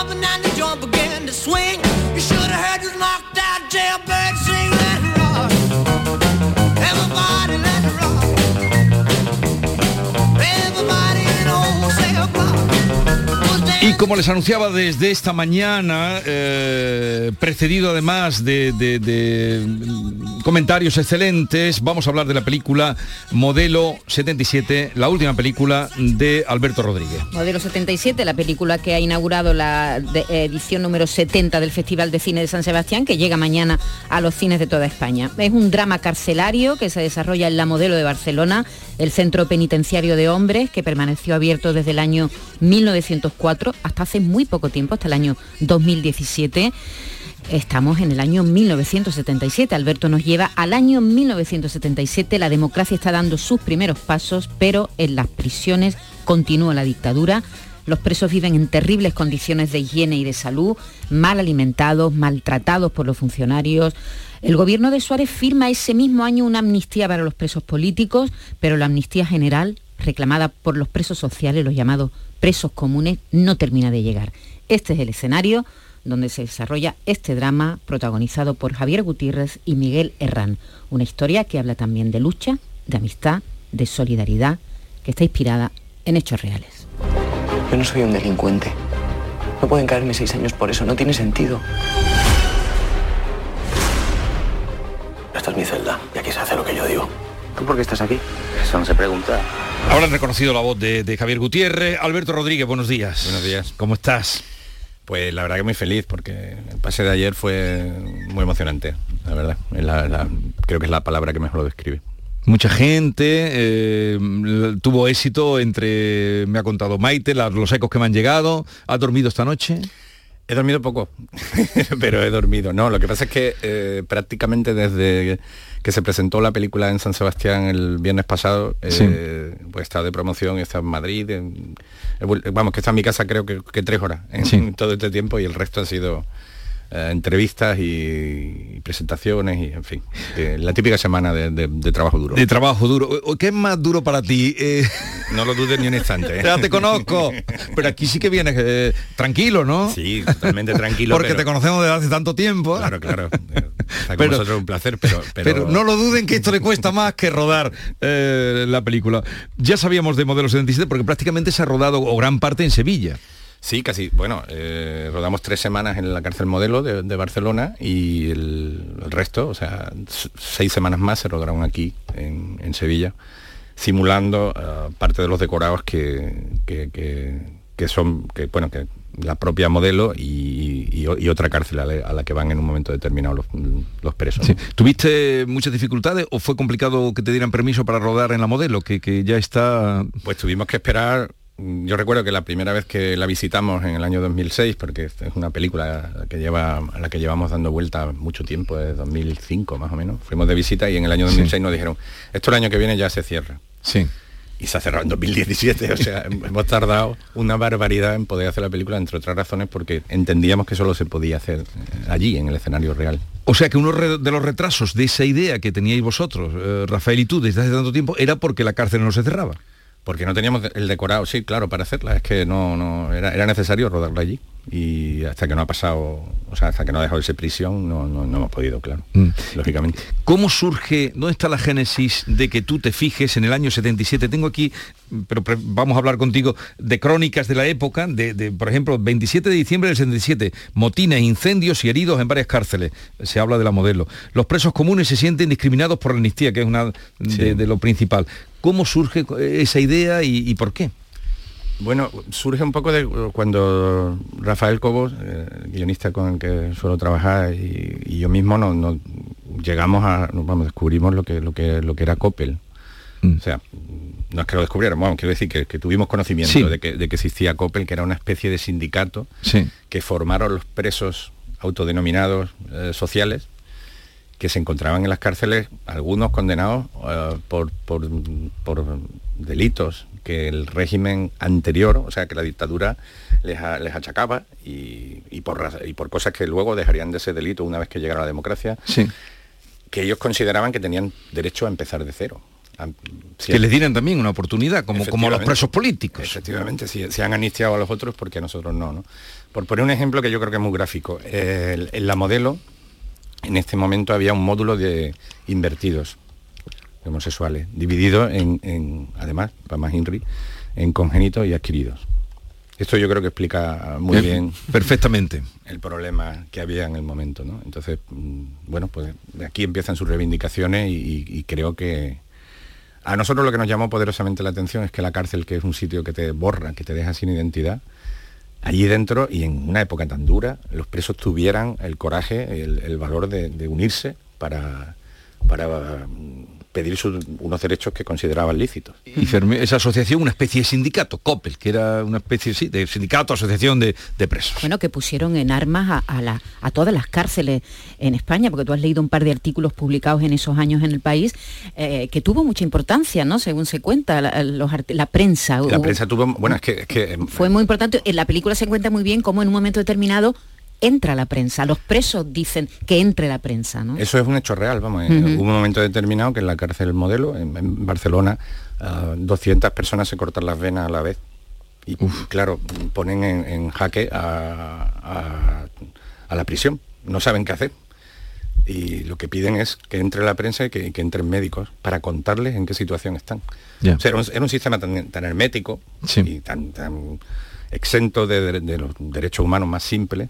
Jumping and the joint began to swing. You should have heard this knocked out jailbird como les anunciaba desde esta mañana, eh, precedido además de, comentarios excelentes, vamos a hablar de la película Modelo 77, la última película de Alberto Rodríguez. Modelo 77, la película que ha inaugurado la edición número 70 del Festival de Cine de San Sebastián, que llega mañana a los cines de toda España. Es un drama carcelario que se desarrolla en la Modelo de Barcelona, el centro penitenciario de hombres, que permaneció abierto desde el año 1904 hasta hace muy poco tiempo, hasta el año 2017. Estamos en el año 1977. Alberto nos lleva al año 1977. La democracia está dando sus primeros pasos, pero en las prisiones continúa la dictadura. Los presos viven en terribles condiciones de higiene y de salud, mal alimentados, maltratados por los funcionarios. El gobierno de Suárez firma ese mismo año una amnistía para los presos políticos, pero la amnistía general, reclamada por los presos sociales, los llamados presos comunes, no termina de llegar. Este es el escenario donde se desarrolla este drama protagonizado por Javier Gutiérrez y Miguel Herrán. Una historia que habla también de lucha, de amistad, de solidaridad, que está inspirada en hechos reales. Yo no soy un delincuente. No pueden caerme seis años por eso, no tiene sentido. Esta es mi celda y aquí se hace lo que yo digo. ¿Tú por qué estás aquí? Eso no se pregunta. Ahora han reconocido la voz de, de Javier Gutiérrez. Alberto Rodríguez, buenos días. Buenos días. ¿Cómo estás? Pues la verdad que muy feliz porque el pase de ayer fue muy emocionante, la verdad. Es la- la- creo que es la palabra que mejor lo describe. Mucha gente eh, tuvo éxito entre, me ha contado Maite, la- los ecos que me han llegado. ¿Has dormido esta noche? He dormido poco, pero he dormido. No, lo que pasa es que eh, prácticamente desde que se presentó la película en San Sebastián el viernes pasado, eh, pues estado de promoción, estado en Madrid, en- vamos, que está en mi casa creo que, que tres horas en Sí. todo este tiempo y el resto han sido eh, entrevistas y, y presentaciones y en fin, eh, la típica semana de, de- de trabajo duro. De trabajo duro. O- ¿Qué es más duro para ti? Eh, No lo dudes ni un instante. ya te conozco. Pero aquí sí que vienes tranquilo, ¿no? Sí, totalmente tranquilo. Porque pero- te conocemos desde hace tanto tiempo. Claro, claro. Está con Pero- vosotros un placer, pero, pero, Pero no lo duden que esto le cuesta más que rodar la película. Ya sabíamos de Modelo 77 porque prácticamente se ha rodado o gran parte en Sevilla. Sí, casi. Bueno, eh, rodamos tres semanas en la cárcel modelo de, de Barcelona y el, el resto, o sea, seis semanas más se rodaron aquí en, en Sevilla, simulando eh, parte de los decorados que, que, que- que son, que bueno, que la propia modelo y, y o- y otra cárcel a la, a la que van en un momento determinado los, los presos. ¿Tuviste muchas dificultades o fue complicado que te dieran permiso para rodar en la modelo, que, que ya está... Pues tuvimos que esperar. Yo recuerdo que la primera vez que la visitamos en el año 2006, porque es una película que lleva, a la que llevamos dando vuelta mucho tiempo, desde 2005 más o menos. Fuimos de visita y en el año 2006 nos dijeron, esto el año que viene ya se cierra. Sí. Y se ha cerrado en 2017, o sea, hemos tardado una barbaridad en poder hacer la película, entre otras razones porque entendíamos que solo se podía hacer eh, allí, en el escenario real. O sea que uno de los retrasos de esa idea que teníais vosotros, eh, Rafael y tú, desde hace tanto tiempo, era porque la cárcel no se cerraba. Porque no teníamos el decorado, sí, claro, para hacerla. Es que no, no era, era necesario rodarla allí. Y hasta que no ha pasado, o sea, hasta que no ha dejado ese prisión, no, no, no hemos podido, claro. Mm. Lógicamente. ¿Cómo surge, dónde está la génesis de que tú te fijes en el año 77? Tengo aquí, pero vamos a hablar contigo de crónicas de la época, de, de, por ejemplo, 27 de diciembre del 77, motines, incendios y heridos en varias cárceles. Se habla de la modelo. Los presos comunes se sienten discriminados por la amnistía, que es una de, de lo principal. ¿Cómo surge esa idea y, y por qué? Bueno, surge un poco de cuando Rafael Cobos, eh, guionista con el que suelo trabajar, y, y yo mismo nos, nos llegamos a, vamos, descubrimos lo que, lo que, lo que era Coppel. O sea, no es que lo descubriéramos, vamos, quiero decir que, que tuvimos conocimiento Sí. de, que, de que existía Coppel, que era una especie de sindicato Sí. que formaron los presos autodenominados eh, sociales que se encontraban en las cárceles, algunos condenados eh, por, por, por delitos que el régimen anterior, o sea, que la dictadura les, a- les achacaba y, y por, y por cosas que luego dejarían de ser delito una vez que llegara la democracia, Sí. que ellos consideraban que tenían derecho a empezar de cero. Si- Que les dieran también una oportunidad, como, como a los presos políticos. Efectivamente, si, si han anistiado a los otros, porque a nosotros no, no? Por poner un ejemplo que yo creo que es muy gráfico, el- en la modelo, en este momento había un módulo de invertidos homosexuales, dividido en, en, además, para más Henry, en congénitos y adquiridos. Esto yo creo que explica muy bien perfectamente el problema que había en el momento, ¿no? Entonces, mm, bueno, pues de aquí empiezan sus reivindicaciones y, y- y creo que a nosotros lo que nos llamó poderosamente la atención es que la cárcel, que es un sitio que te borra, que te deja sin identidad, allí dentro y en una época tan dura, los presos tuvieran el coraje, el, el valor de, de unirse para, para mm, pedir sus- unos derechos que consideraban lícitos. Y Fermé- esa asociación, una especie de sindicato, COPEL, que era una especie sí, de sindicato, asociación de, de presos. Bueno, que pusieron en armas a, a la- a todas las cárceles en España, porque tú has leído un par de artículos publicados en esos años en el país, eh, que tuvo mucha importancia, ¿no? Según se cuenta, la, los art- la prensa. La hubo- prensa tuvo, bueno, es que, es que fue muy importante. En la película se cuenta muy bien cómo en un momento determinado entra la prensa. Los presos dicen que entre la prensa, ¿no? Eso es un hecho real, vamos. eh, Ujú. Hubo un momento determinado que en la cárcel modelo, en, en Barcelona, ah, 200 personas se cortan las venas a la vez. Y claro, ponen en, en jaque a, a- a la prisión. No saben qué hacer. Y lo que piden es que entre la prensa y que, entren médicos para contarles en qué situación están. Ya. O sea, era, un, era un sistema tan, tan hermético y tan, tan exento de, de- de los derechos humanos más simples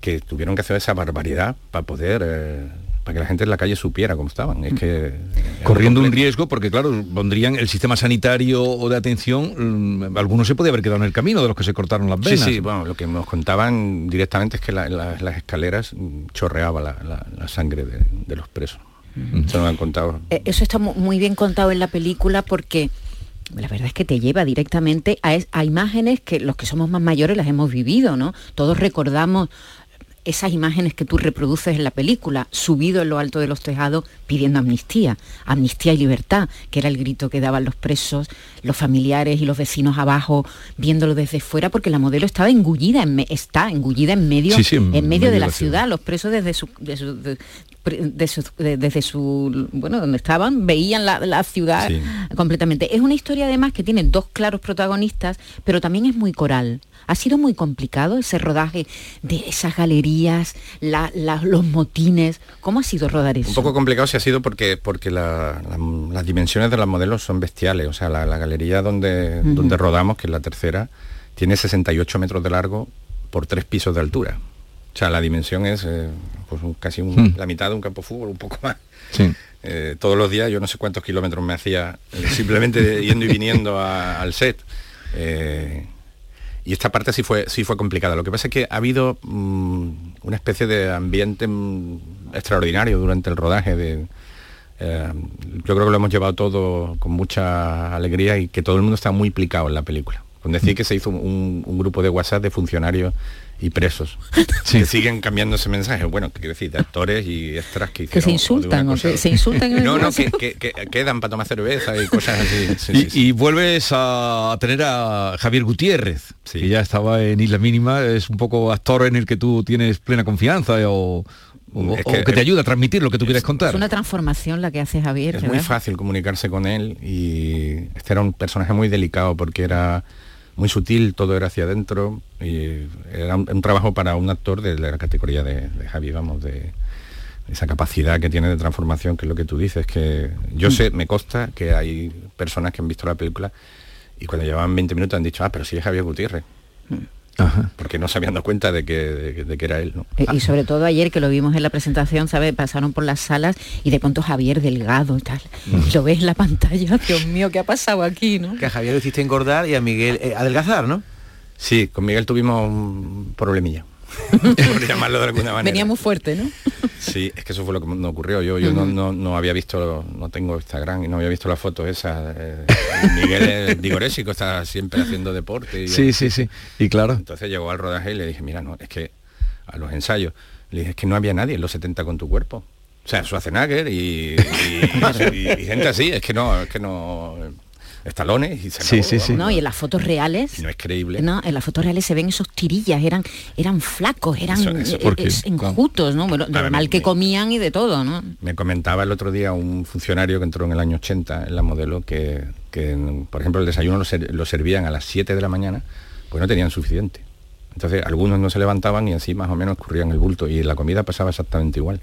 que tuvieron que hacer esa barbaridad para poder, eh, para que la gente en la calle supiera cómo estaban. Es que Corriendo un riesgo, porque claro, pondrían el sistema sanitario o de atención, mm, algunos se podía haber quedado en el camino de los que se cortaron las Sí, venas. sí, bueno, lo que nos contaban directamente es que la- la- las escaleras mm, chorreaba la, la- la sangre de, de los presos. Eso nos han contado. Eh, Eso está mu- muy bien contado en la película porque la verdad es que te lleva directamente a, es- a imágenes que los que somos más mayores las hemos vivido, ¿no? Todos recordamos esas imágenes que tú reproduces en la película, subido en lo alto de los tejados pidiendo amnistía, amnistía y libertad, que era el grito que daban los presos, los familiares y los vecinos abajo viéndolo desde fuera, porque la modelo estaba engullida, en me- está engullida en medio, Sí, sí, en en medio de la ciudad, los presos desde su, de su- de- de su- de- desde su bueno donde estaban veían la, la ciudad Sí. completamente. Es una historia además que tiene dos claros protagonistas pero también es muy coral ha sido muy complicado ese rodaje de esas galerías la- la- los motines cómo ha sido rodar eso Un poco complicado si ha sido porque, porque la- la- las dimensiones de los modelos son bestiales. O sea, la, la galería donde, donde rodamos, que es la tercera, tiene 68 metros de largo por tres pisos de altura. O sea, la dimensión es eh, pues un- casi un- Hmm. la mitad de un campo de fútbol, un poco más. Sí. Eh, todos los días, yo no sé cuántos kilómetros me hacía eh, simplemente yendo y viniendo a- al set. Y esta parte sí fue, sí fue complicada. Lo que pasa es que ha habido mm, una especie de ambiente mm, extraordinario durante el rodaje. De, eh, yo creo que lo hemos llevado todo con mucha alegría y que todo el mundo está muy implicado en la película. Con decir que se hizo un, un grupo de WhatsApp de funcionarios y presos que siguen cambiando ese mensaje. Bueno, que quiero decir, de actores y extras que que se insultan o se, se insultan en no, no, que, que- que quedan para tomar cerveza y cosas así. Sí, y, sí, sí. y vuelves a tener a Javier Gutiérrez, que ya estaba en Isla Mínima, es un poco actor en el que tú tienes plena confianza o... o, Es o que- te ayuda a transmitir lo que tú quieres contar. Es una transformación la que hace Javier. Es muy fácil comunicarse con él y este era un personaje muy delicado porque era muy sutil, todo era hacia adentro y era un, trabajo para un actor de, la categoría de, de Javi, vamos, de esa capacidad que tiene de transformación, que es lo que tú dices, que yo sé, me consta que hay personas que han visto la película y cuando llevaban 20 minutos han dicho, ah, pero sí es Javier Gutiérrez. Porque no se habían dado cuenta de que, de que- de que era él, ¿no? Eh, Y sobre todo ayer que lo vimos en la presentación, ¿sabes? Pasaron por las salas y de pronto Javier delgado y tal. Lo ves en la pantalla, Dios mío, ¿qué ha pasado aquí, no? Que a Javier lo hiciste engordar y a Miguel eh, adelgazar, ¿no? Sí, con Miguel tuvimos un problemilla. por llamarlo de alguna manera. Venía muy fuerte, ¿no? Sí, es que eso fue lo que me ocurrió. Yo, yo no, no, no había visto, no tengo Instagram y no había visto las fotos esas. eh, Miguel es digorésico, está siempre haciendo deporte. Y, Sí, sí, sí. Y claro. Entonces llegó al rodaje y le dije, mira, no, es que a los ensayos, le dije, es que no había nadie en los 70 con tu cuerpo. O sea, Schwarzenegger y, y, y- y gente así, es que no, es que no. Estalones y se Sí, acabó, sí, sí. vamos. No, y en las fotos reales. No es creíble. No, en las fotos reales se ven esos tirillas, eran, eran flacos, eran Eso- eso eh, porque- es- enjutos, ¿no? Bueno, me- que comían y de todo, ¿no? Me comentaba el otro día un funcionario que entró en el año 80 en la modelo que, que, por ejemplo, el desayuno lo, ser- lo servían a las 7 de la mañana, pues no tenían suficiente. Entonces algunos no se levantaban y así más o menos escurrían el bulto y la comida pasaba exactamente igual.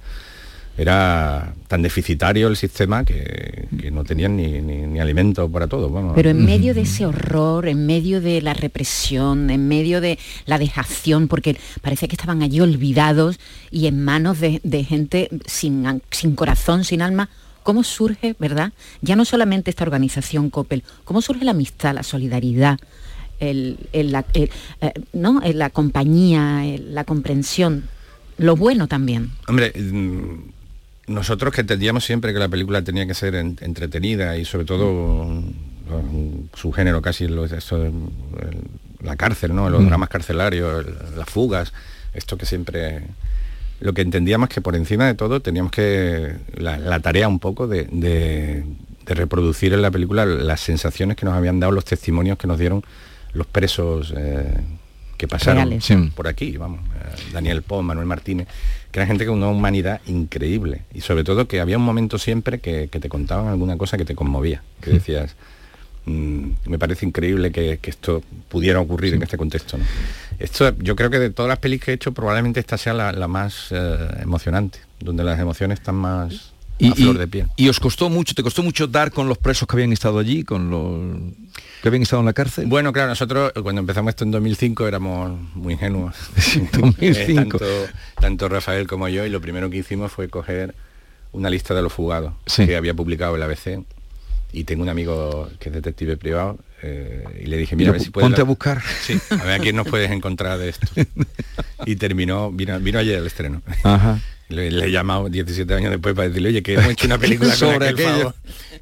Era tan deficitario el sistema que, que no tenían ni, ni, ni alimento para todo. Pero en medio de ese horror, en medio de la represión, en medio de la dejación, porque parece que estaban allí olvidados y en manos de, de gente sin, sin corazón, sin alma, ¿cómo surge, verdad? Ya no solamente esta organización Coppel, ¿cómo surge la amistad, la solidaridad? el- el- la, el, eh, ¿no? La compañía, la comprensión, lo bueno también. Hombre, mm, nosotros que entendíamos siempre que la película tenía que ser en- entretenida y sobre todo mm, su género casi lo, esto, el- la cárcel, ¿no? Los Mm. dramas carcelarios, el- las fugas, esto que siempre lo que entendíamos que por encima de todo teníamos que la, la tarea un poco de, de- de reproducir en la película las sensaciones que nos habían dado los testimonios que nos dieron los presos eh, que pasaron. Sí. por aquí, vamos, eh, Daniel Pons, Manuel Martínez, que era gente con una humanidad increíble y sobre todo que había un momento siempre que, que te contaban alguna cosa que te conmovía, que decías, "Mm, me parece increíble que, que esto pudiera ocurrir en este contexto. ¿no? Esto, yo creo que de todas las pelis que he hecho, probablemente esta sea la, la más eh, emocionante, donde las emociones están más Y, a flor de piel. y os costó mucho, te costó mucho dar con los presos que habían estado allí, con los que habían estado en la cárcel. Bueno, claro, nosotros cuando empezamos esto en 2005 éramos muy ingenuos. 2005. tanto, tanto Rafael como yo, y lo primero que hicimos fue coger una lista de los fugados que había publicado el ABC. Y tengo un amigo que es detective privado eh, y le dije, mira, a ver si puedes... Ponte a buscar. Sí, a ver a quién nos puedes encontrar de esto. Y terminó, vino, vino ayer el estreno. Ajá. Le, le he llamado 17 años después para decirle, oye, que hemos hecho una película con Sobre aquel aquello.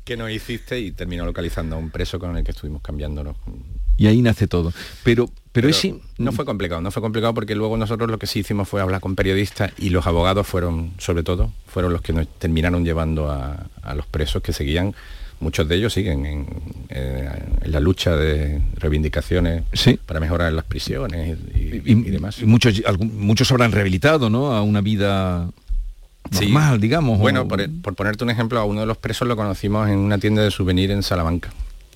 que nos hiciste y terminó localizando a un preso con el que estuvimos cambiándonos. Y ahí nace todo. Pero, pero, Pero ese- no fue complicado, no fue complicado porque luego nosotros lo que sí hicimos fue hablar con periodistas y los abogados fueron, sobre todo, fueron los que nos terminaron llevando a, a los presos que seguían, muchos de ellos siguen en, eh, en la lucha de reivindicaciones para mejorar las prisiones y, y- y demás. y muchos, algún- muchos habrán rehabilitado, ¿no? A una vida Sí. normal, digamos. o- Bueno, por, por ponerte un ejemplo, a uno de los presos lo conocimos en una tienda de souvenir en Salamanca.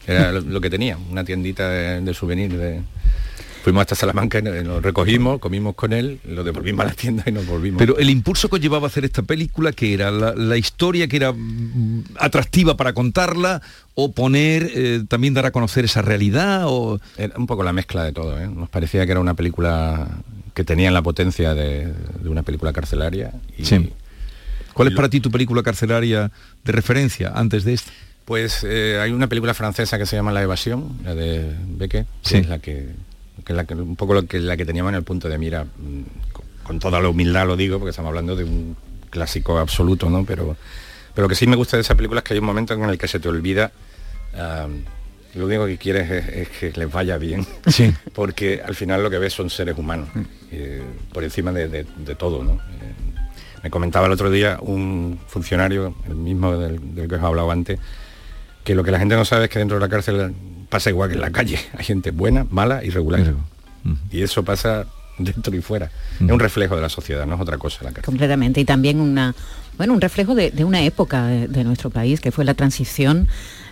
Era lo, lo que tenía, una tiendita de, de souvenir. De... Fuimos hasta Salamanca, y nos recogimos, comimos con él, lo devolvimos a la tienda y nos volvimos. Pero el impulso que llevaba a hacer esta película, que era la, la historia que era mm, atractiva para contarla, o poner, eh, también dar a conocer esa realidad, o... Era un poco la mezcla de todo, ¿eh? Nos parecía que era una película que tenía la potencia de, de una película carcelaria. Y, Sí. ¿Cuál es para ti tu película carcelaria de referencia antes de esta? Pues eh, hay una película francesa que se llama La Evasión, la de Beckett, que Sí. es la que, que es la un poco lo que, la que teníamos en el punto de mira, mm, con, con toda la humildad lo digo, porque estamos hablando de un clásico absoluto, ¿no? Pero, pero lo que sí me gusta de esa película es que hay un momento en el que se te olvida, lo único que quieres es, es que les vaya bien, Sí. porque al final lo que ves son seres humanos, eh, por encima de, de- de todo, ¿no? Eh, me comentaba el otro día un funcionario, el mismo del, del que os he hablado antes, que lo que la gente no sabe es que dentro de la cárcel pasa igual que en la calle. Hay gente buena, mala y regular. Y eso pasa dentro y fuera. Es un reflejo de la sociedad, no es otra cosa la cárcel. completamente y también una bueno un reflejo de, de una época de, de nuestro país que fue la transición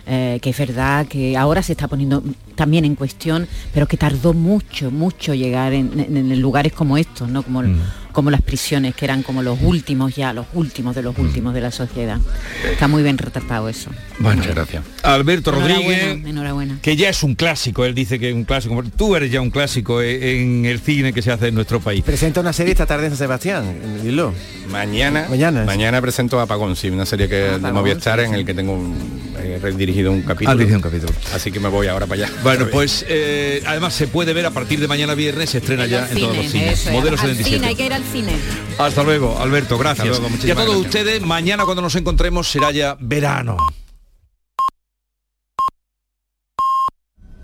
eh, que es verdad que ahora se está poniendo también en cuestión pero que tardó mucho mucho llegar en, en- en lugares como estos no como como las prisiones que eran como los últimos ya los últimos de los últimos de la sociedad está muy bien retratado eso Bueno, Muchas gracias. Alberto Rodríguez, enhorabuena, enhorabuena. que ya es un clásico, él dice que es un clásico. Tú eres ya un clásico e- en el cine que se hace en nuestro país. Presenta una serie esta tarde en San Sebastián, dilo. Mañana, Mañana. mañana presento Apagón, sí, una serie que de Apagón, Movistar en el que tengo un, eh, dirigido un capítulo. dirigido un capítulo. Así que me voy ahora para allá. Bueno, pues eh, además se puede ver a partir de mañana viernes, se estrena ya en todos los Cine, cines. eso es. Modelo Al cine, 77. hay que ir al cine Hasta luego, Alberto, gracias. Hasta luego, y a todos gracias. ustedes, mañana cuando nos encontremos será ya verano.